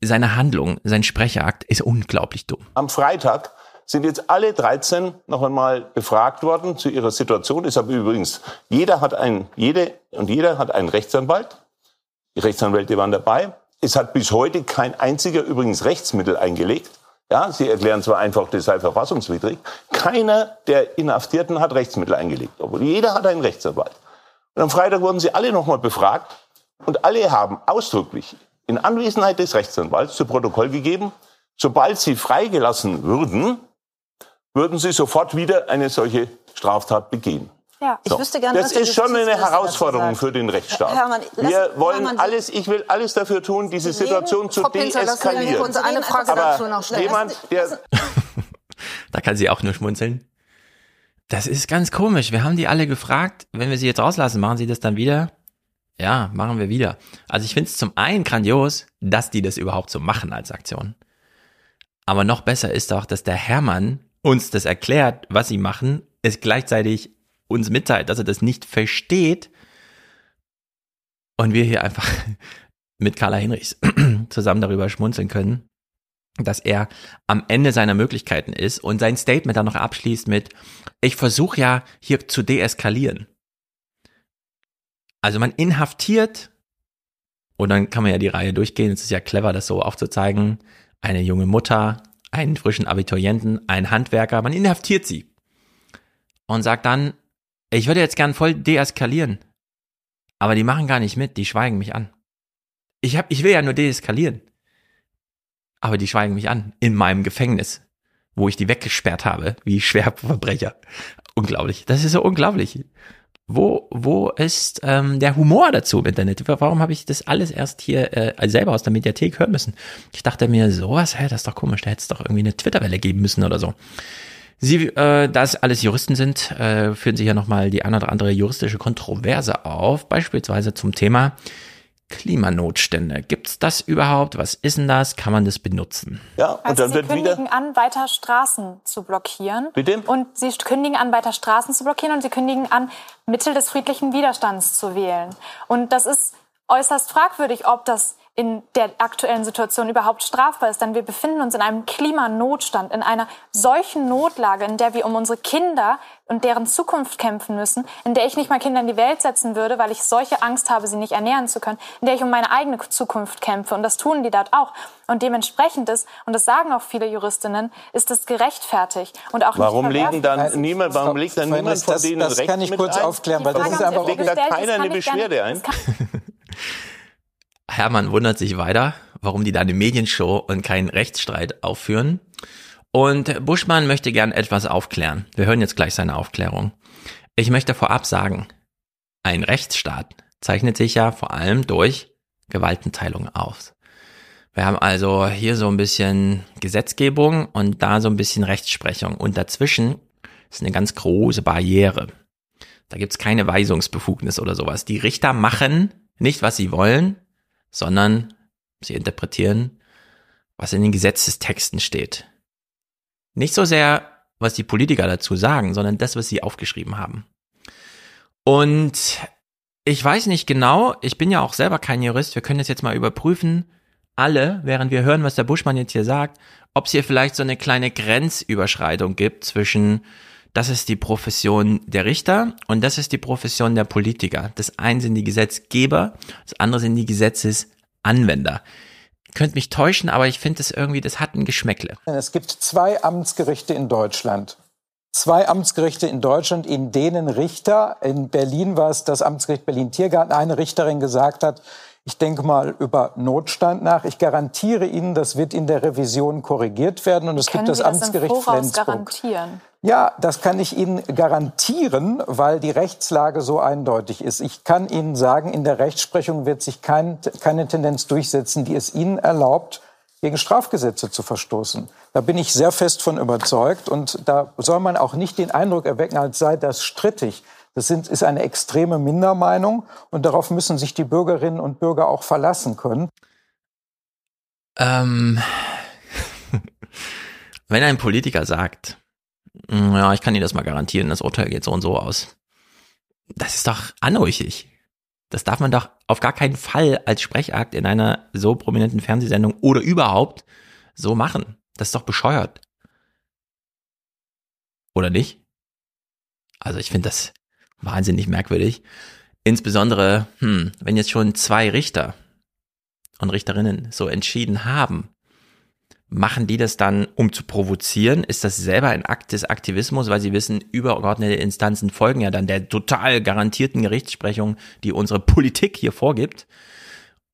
seine Handlung, sein Sprechakt ist unglaublich dumm. Am Freitag sind jetzt alle 13 noch einmal befragt worden zu ihrer Situation. Ich habe übrigens, jeder hat ein, jede und jeder hat einen Rechtsanwalt. Die Rechtsanwälte waren dabei. Es hat bis heute kein einziger übrigens Rechtsmittel eingelegt. Ja, sie erklären zwar einfach, das sei verfassungswidrig. Keiner der Inhaftierten hat Rechtsmittel eingelegt, obwohl jeder hat einen Rechtsanwalt. Und am Freitag wurden sie alle nochmal befragt und alle haben ausdrücklich in Anwesenheit des Rechtsanwalts zu Protokoll gegeben, sobald sie freigelassen würden, würden sie sofort wieder eine solche Straftat begehen. Ja, ich so. wüsste gerne, das ist schon eine Herausforderung für den Rechtsstaat. Hermann, lass, wir wollen Hermann, alles, ich will alles dafür tun, diese Situation zu deeskalieren. Uns eine Frage Aber dazu noch schnell. Jemand, der <laughs> da kann sie auch nur schmunzeln. Das ist ganz komisch. Wir haben die alle gefragt, wenn wir sie jetzt rauslassen, machen sie das dann wieder? Ja, machen wir wieder. Also ich finde es zum einen grandios, dass die das überhaupt so machen als Aktion. Aber noch besser ist doch, dass der Hermann uns das erklärt, was sie machen, es gleichzeitig uns mitteilt, dass er das nicht versteht und wir hier einfach <laughs> mit Carla Hinrichs <clears throat> zusammen darüber schmunzeln können, dass er am Ende seiner Möglichkeiten ist und sein Statement dann noch abschließt mit, ich versuche ja hier zu deeskalieren. Also man inhaftiert und dann kann man ja die Reihe durchgehen. Es ist ja clever, das so aufzuzeigen. Eine junge Mutter, einen frischen Abiturienten, einen Handwerker, man inhaftiert sie und sagt dann, ich würde jetzt gern voll deeskalieren. Aber die machen gar nicht mit, die schweigen mich an. Ich, hab, ich will ja nur deeskalieren. Aber die schweigen mich an. In meinem Gefängnis. Wo ich die weggesperrt habe, wie Schwerverbrecher. Unglaublich. Das ist so unglaublich. Wo, wo ist ähm, der Humor dazu im Internet? Warum habe ich das alles erst hier äh, selber aus der Mediathek hören müssen? Ich dachte mir, sowas, hä, das ist doch komisch, da hätte es doch irgendwie eine Twitterwelle geben müssen oder so. Sie, äh, da es alles Juristen sind, äh, führen Sie hier nochmal die ein oder andere juristische Kontroverse auf, beispielsweise zum Thema Klimanotstände. Gibt's das überhaupt? Was ist denn das? Kann man das benutzen? Ja, und also dann Sie wird kündigen wieder an, weiter Straßen zu blockieren. Bitte? Und Sie kündigen an, weiter Straßen zu blockieren und Sie kündigen an, Mittel des friedlichen Widerstands zu wählen. Und das ist äußerst fragwürdig, ob das in der aktuellen Situation überhaupt strafbar ist. Denn wir befinden uns in einem Klimanotstand, in einer solchen Notlage, in der wir um unsere Kinder und deren Zukunft kämpfen müssen, in der ich nicht mal Kinder in die Welt setzen würde, weil ich solche Angst habe, sie nicht ernähren zu können, in der ich um meine eigene Zukunft kämpfe. Und das tun die dort auch. Und dementsprechend ist, und das sagen auch viele Juristinnen, ist es gerechtfertigt und auch warum nicht legen dann niemand, Warum legt dann niemand von denen das, das Recht kann ich kurz ein? aufklären, weil das ist aber legt da keiner eine Beschwerde ein. Hermann wundert sich weiter, warum die da eine Medienshow und keinen Rechtsstreit aufführen. Und Buschmann möchte gern etwas aufklären. Wir hören jetzt gleich seine Aufklärung. Ich möchte vorab sagen, ein Rechtsstaat zeichnet sich ja vor allem durch Gewaltenteilung aus. Wir haben also hier so ein bisschen Gesetzgebung und da so ein bisschen Rechtsprechung. Und dazwischen ist eine ganz große Barriere. Da gibt's keine Weisungsbefugnis oder sowas. Die Richter machen nicht, was sie wollen, sondern sie interpretieren, was in den Gesetzestexten steht. Nicht so sehr, was die Politiker dazu sagen, sondern das, was sie aufgeschrieben haben. Und ich weiß nicht genau, ich bin ja auch selber kein Jurist, wir können das jetzt mal überprüfen, alle, während wir hören, was der Buschmann jetzt hier sagt, ob es hier vielleicht so eine kleine Grenzüberschreitung gibt zwischen das ist die Profession der Richter und das ist die Profession der Politiker. Das eine sind die Gesetzgeber, das andere sind die Gesetzesanwender. Könnt mich täuschen, aber ich finde es irgendwie, das hat ein Geschmäckle. Es gibt zwei Amtsgerichte in Deutschland. Zwei Amtsgerichte in Deutschland, in denen Richter, in Berlin war es das Amtsgericht Berlin-Tiergarten, eine Richterin gesagt hat, ich denke mal über Notstand nach. Ich garantiere Ihnen, das wird in der Revision korrigiert werden. Und es Können gibt das Sie Amtsgericht das im Flensburg. garantieren? Ja, das kann ich Ihnen garantieren, weil die Rechtslage so eindeutig ist. Ich kann Ihnen sagen, in der Rechtsprechung wird sich kein, keine Tendenz durchsetzen, die es Ihnen erlaubt, gegen Strafgesetze zu verstoßen. Da bin ich sehr fest von überzeugt. Und da soll man auch nicht den Eindruck erwecken, als sei das strittig. Das sind, ist eine extreme Mindermeinung und darauf müssen sich die Bürgerinnen und Bürger auch verlassen können. Ähm, <laughs> wenn ein Politiker sagt, ja, ich kann Ihnen das mal garantieren, das Urteil geht so und so aus, das ist doch anrüchig. Das darf man doch auf gar keinen Fall als Sprechakt in einer so prominenten Fernsehsendung oder überhaupt so machen. Das ist doch bescheuert. Oder nicht? Also ich finde das, wahnsinnig merkwürdig. Insbesondere, hm, wenn jetzt schon zwei Richter und Richterinnen so entschieden haben, Machen die das dann, um zu provozieren? Ist das selber ein Akt des Aktivismus, weil sie wissen, übergeordnete Instanzen folgen ja dann der total garantierten Gerichtssprechung, die unsere Politik hier vorgibt?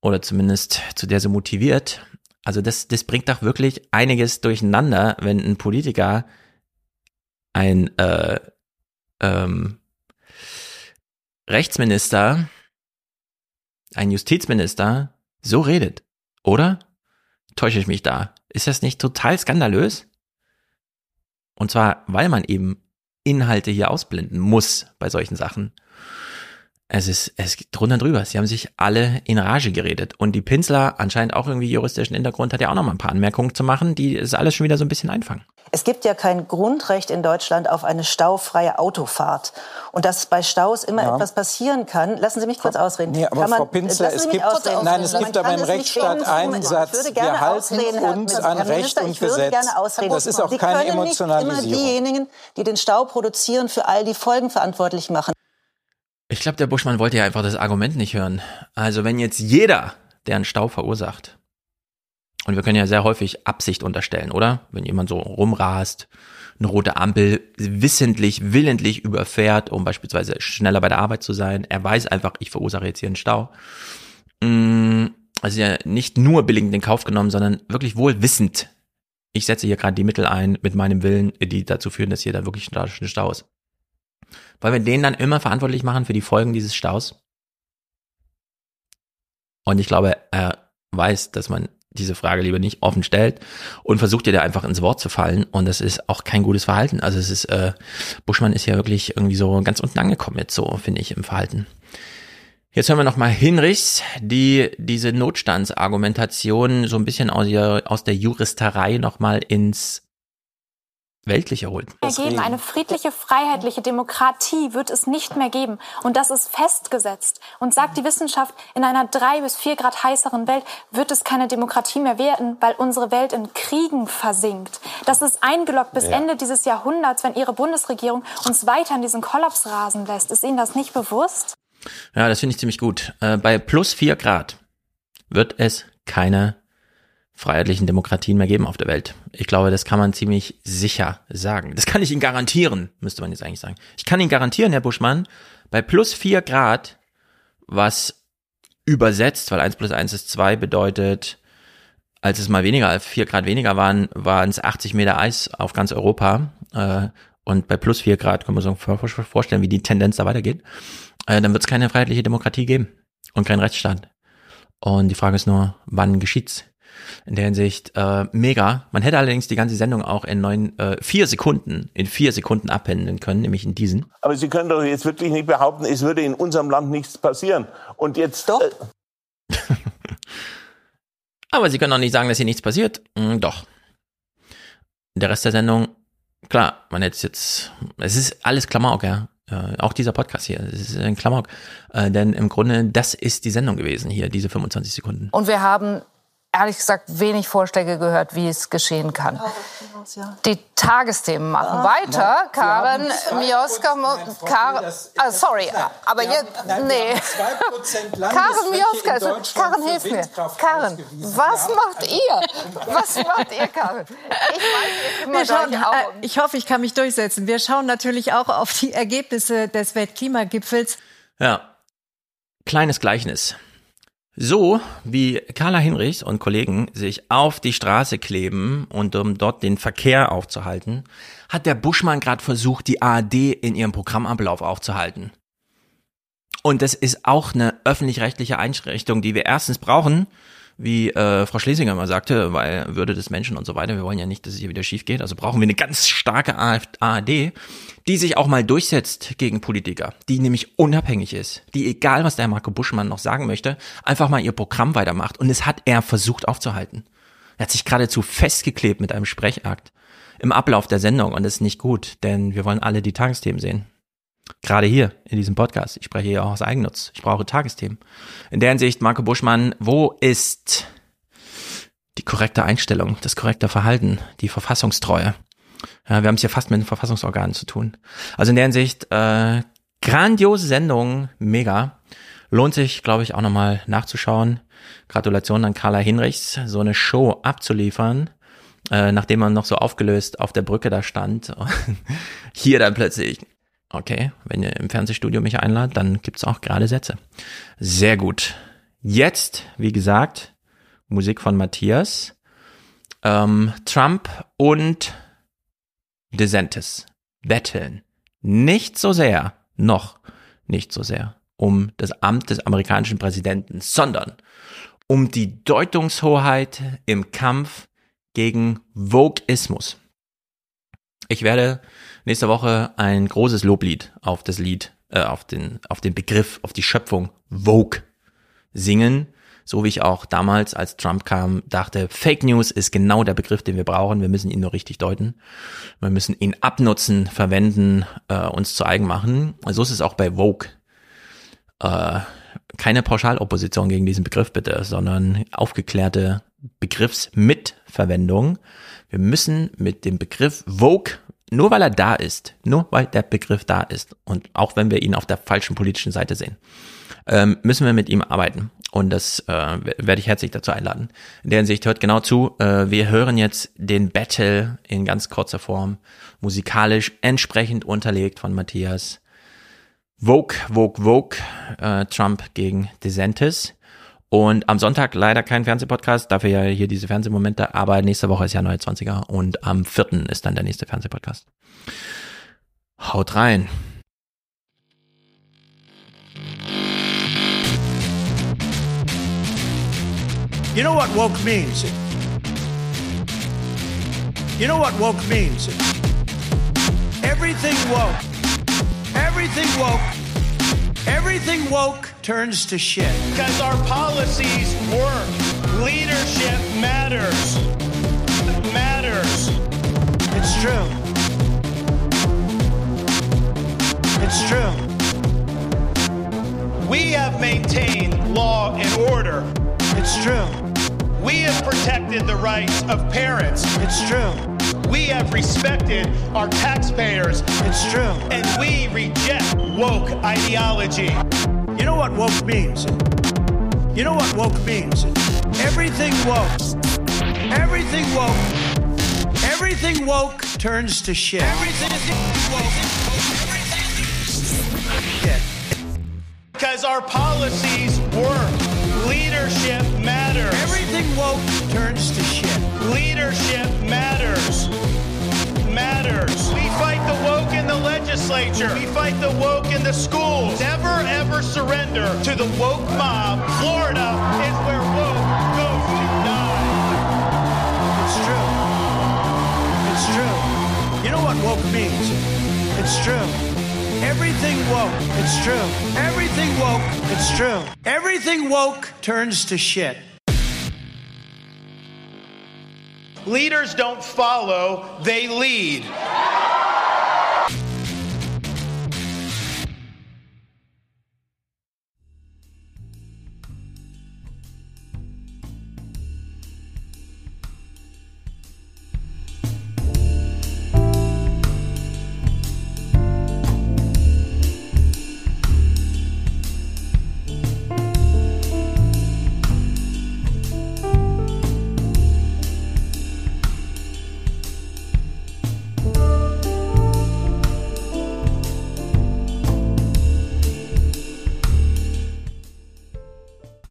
Oder zumindest zu der sie motiviert. Also das, das bringt doch wirklich einiges durcheinander, wenn ein Politiker ein äh, ähm, Rechtsminister, ein Justizminister so redet, oder? Täusche ich mich da? Ist das nicht total skandalös? Und zwar, weil man eben Inhalte hier ausblenden muss bei solchen Sachen. Es ist, es geht drunter drüber. Sie haben sich alle in Rage geredet. Und die Pinsler, anscheinend auch irgendwie juristischen Hintergrund, hat ja auch noch mal ein paar Anmerkungen zu machen, die es alles schon wieder so ein bisschen einfangen. Es gibt ja kein Grundrecht in Deutschland auf eine staufreie Autofahrt. Und dass bei Staus immer ja. etwas passieren kann, lassen Sie mich kurz ausreden. Nee, aber Frau Pinsler, es gibt, nein, es gibt aber im Rechtsstaat einen Satz, wir halten uns an Recht und Gesetz. Das ist auch keine Emotionalisierung. Sie können nicht immer diejenigen, die den Stau produzieren, für all die Folgen verantwortlich machen. Ich glaube, der Buschmann wollte ja einfach das Argument nicht hören. Also wenn jetzt jeder, der einen Stau verursacht, und wir können ja sehr häufig Absicht unterstellen, oder? Wenn jemand so rumrast, eine rote Ampel wissentlich, willentlich überfährt, um beispielsweise schneller bei der Arbeit zu sein. Er weiß einfach, ich verursache jetzt hier einen Stau. Mm, also ja nicht nur billigend in Kauf genommen, sondern wirklich wohl wissend. Ich setze hier gerade die Mittel ein mit meinem Willen, die dazu führen, dass hier da wirklich ein Stau ist. Weil wir den dann immer verantwortlich machen für die Folgen dieses Staus. Und ich glaube, er weiß, dass man diese Frage lieber nicht offen stellt und versucht ihr da einfach ins Wort zu fallen. Und das ist auch kein gutes Verhalten. Also es ist, äh, Buschmann ist ja wirklich irgendwie so ganz unten angekommen jetzt so, finde ich, im Verhalten. Jetzt hören wir nochmal Hinrichs, die diese Notstandsargumentation so ein bisschen aus, ihr, aus der Juristerei nochmal ins weltliche holt. Geben. Eine friedliche, freiheitliche Demokratie wird es nicht mehr geben. Und das ist festgesetzt. Und sagt die Wissenschaft, in einer drei bis vier Grad heißeren Welt wird es keine Demokratie mehr werden, weil unsere Welt in Kriegen versinkt. Das ist eingeloggt bis ja. Ende dieses Jahrhunderts, wenn Ihre Bundesregierung uns weiter in diesen Kollaps rasen lässt. Ist Ihnen das nicht bewusst? Ja, das finde ich ziemlich gut. Äh, bei plus vier Grad wird es keine freiheitlichen Demokratien mehr geben auf der Welt. Ich glaube, das kann man ziemlich sicher sagen. Das kann ich Ihnen garantieren, müsste man jetzt eigentlich sagen. Ich kann Ihnen garantieren, Herr Buschmann, bei plus vier Grad, was übersetzt, weil eins plus eins ist zwei bedeutet, als es mal weniger als vier Grad weniger waren, waren es 80 Meter Eis auf ganz Europa. Äh, und bei plus vier Grad kann man sich vorstellen, wie die Tendenz da weitergeht. Äh, dann wird es keine freiheitliche Demokratie geben und kein Rechtsstaat. Und die Frage ist nur, wann geschieht's? In der Hinsicht äh, mega. Man hätte allerdings die ganze Sendung auch in neun, äh, vier Sekunden, in vier Sekunden abhändeln können, nämlich in diesen. Aber Sie können doch jetzt wirklich nicht behaupten, es würde in unserem Land nichts passieren. Und jetzt. Doch. Äh <laughs> Aber Sie können auch nicht sagen, dass hier nichts passiert. Hm, doch. Der Rest der Sendung, klar, man hätte es jetzt, es ist alles Klamauk, ja. Äh, auch dieser Podcast hier, es ist ein Klamauk. Äh, denn im Grunde, das ist die Sendung gewesen hier, diese 25 Sekunden. Und wir haben ehrlich gesagt wenig Vorschläge gehört, wie es geschehen kann. Die Tagesthemen machen weiter. Karen Mioska, Karen, ah, sorry, aber jetzt, nee. Karen Mioska, Karen, hilf mir. Karen, was macht ihr? <laughs> Was macht ihr, Karen? Ich weiß immer schauen, äh, ich hoffe, ich kann mich durchsetzen. Wir schauen natürlich auch auf die Ergebnisse des Weltklimagipfels. Ja, kleines Gleichnis. So wie Carla Hinrichs und Kollegen sich auf die Straße kleben und um dort den Verkehr aufzuhalten, hat der Buschmann gerade versucht, die ARD in ihrem Programmablauf aufzuhalten. Und das ist auch eine öffentlich-rechtliche Einrichtung, die wir erstens brauchen, wie äh, Frau Schlesinger mal sagte, weil Würde des Menschen und so weiter, wir wollen ja nicht, dass es hier wieder schief geht, also brauchen wir eine ganz starke ARD, die sich auch mal durchsetzt gegen Politiker, die nämlich unabhängig ist, die egal was der Marco Buschmann noch sagen möchte, einfach mal ihr Programm weitermacht und es hat er versucht aufzuhalten. Er hat sich geradezu festgeklebt mit einem Sprechakt im Ablauf der Sendung und das ist nicht gut, denn wir wollen alle die Tagesthemen sehen. Gerade hier in diesem Podcast. Ich spreche hier auch aus Eigennutz. Ich brauche Tagesthemen. In der Hinsicht, Marco Buschmann, wo ist die korrekte Einstellung, das korrekte Verhalten, die Verfassungstreue? Ja, wir haben es hier fast mit den Verfassungsorganen zu tun. Also in der Hinsicht, äh, grandiose Sendung, mega. Lohnt sich, glaube ich, auch nochmal nachzuschauen. Gratulation an Carla Hinrichs, so eine Show abzuliefern äh, nachdem man noch so aufgelöst auf der Brücke da stand. <laughs> Hier dann plötzlich, okay, wenn ihr im Fernsehstudio mich einladet, dann gibt's auch gerade Sätze. Sehr gut. Jetzt, wie gesagt, Musik von Matthias, ähm, Trump und DeSantis betteln. Nicht so sehr, noch nicht so sehr, um das Amt des amerikanischen Präsidenten, sondern um die Deutungshoheit im Kampf gegen Vogueismus. Ich werde nächste Woche ein großes Loblied auf das Lied, äh, auf den, auf den Begriff, auf die Schöpfung Vogue singen. So wie ich auch damals, als Trump kam, dachte, Fake News ist genau der Begriff, den wir brauchen. Wir müssen ihn nur richtig deuten. Wir müssen ihn abnutzen, verwenden, äh, uns zu eigen machen. So ist es auch bei Vogue. Äh, keine Pauschalopposition gegen diesen Begriff bitte, sondern aufgeklärte Begriffsmitverwendung. Wir müssen mit dem Begriff Vogue, nur weil er da ist, nur weil der Begriff da ist und auch wenn wir ihn auf der falschen politischen Seite sehen, ähm, müssen wir mit ihm arbeiten. Und das äh, werde ich herzlich dazu einladen. In der Hinsicht hört genau zu. Äh, wir hören jetzt den Battle in ganz kurzer Form, musikalisch entsprechend unterlegt von Matthias. Vogue, Vogue, Vogue, äh, Trump gegen DeSantis. Und am Sonntag leider kein Fernsehpodcast, dafür ja hier diese Fernsehmomente, aber nächste Woche ist ja neue 20er und am 4. ist dann der nächste Fernsehpodcast. Haut rein. You know what woke means? You know what woke means? Everything woke. Everything woke. Everything woke turns to shit. Because our policies work. Leadership matters. Matters. It's true. It's true. We have maintained law and order. It's true. We have protected the rights of parents. It's true. We have respected our taxpayers. It's true. And we reject woke ideology. You know what woke means? You know what woke means? Everything woke. Everything woke. Everything woke turns to shit. Everything is woke. Shit. Because our policies work. Leadership matters. Everything woke turns to shit. Leadership. We fight the woke in the legislature. We fight the woke in the schools. Never ever surrender to the woke mob. Florida is where woke goes to die. It's true. It's true. You know what woke means? It's true. Everything woke. It's true. Everything woke. It's true. Everything woke turns to shit. Leaders don't follow, they lead.